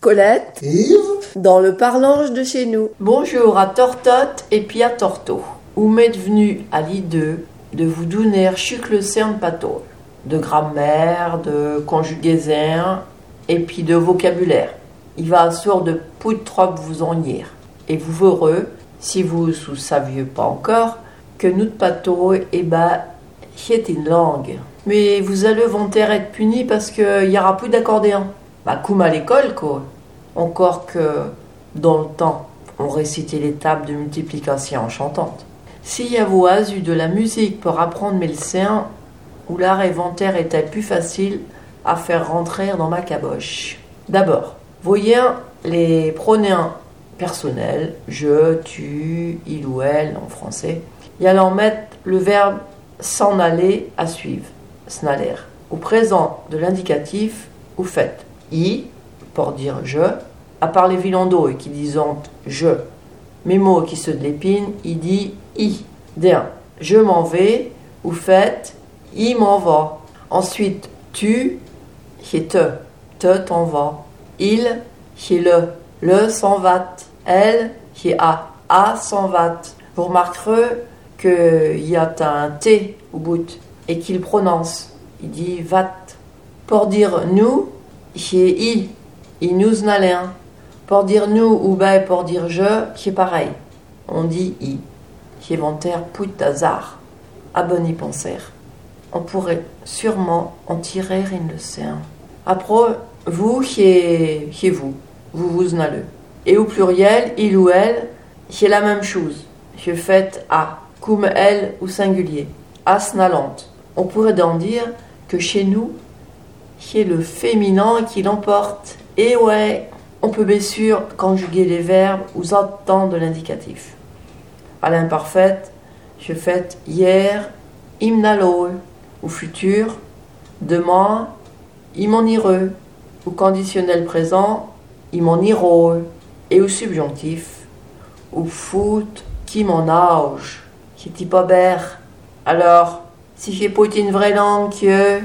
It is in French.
Colette Yves dans le parlange de chez nous. Bonjour à Tortote et puis à Torto. Où m'êtes venu à l'idée de vous donner chuc le cerne pato, de grammaire, de conjugaison et puis de vocabulaire. Il va asseoir de pou de trop vous en dire. Et vous verrez, si vous ne saviez pas encore, que notre pato, eh ben, c'est une langue. Mais vous allez vanter être puni parce qu'il y aura plus d'accordéon. Bah, comme à l'école, quoi. Encore que, dans le temps, on récitait les tables de multiplication chantantes. S'il y a eu de la musique pour apprendre mes leçons, où l'art inventaire était plus facile à faire rentrer dans ma caboche. D'abord, voyez les pronoms personnels, je, tu, il ou elle en français, et alors mettre le verbe s'en aller à suivre, snaller. Au présent de l'indicatif, ou faites i pour dire je, à part les vilandos qui disent je. Mes mots qui se l'épine, il dit i. D'un, je m'en vais, ou faites il m'en va. Ensuite, tu, c'est te, te t'en va. Il, c'est le, le s'en va. Elle, c'est a, a s'en va. Vous remarquerez qu'il y a un T au bout et qu'il prononce. Il dit vat. Pour dire nous, c'est i. Il nous. Pour dire nous ou ben pour dire je, c'est pareil. On dit i. C'est inventaire put hasard. À bon y penser. On pourrait sûrement en tirer une leçon. Après, vous, c'est vous. Vous vous n'allez. Et au pluriel, il ou elle, c'est la même chose. Je faites à comme elle ou singulier, asnalante. On pourrait donc dire que chez nous, c'est le féminin qui l'emporte. Et ouais, on peut bien sûr conjuguer les verbes temps de l'indicatif. À l'imparfaite, je fais hier, imnalo, ou futur, demain, imonireux, au conditionnel présent, imoniro, et au subjonctif, ou foot, qui m'en âge. Pas bère. Alors, si j'ai pas une vraie langue, que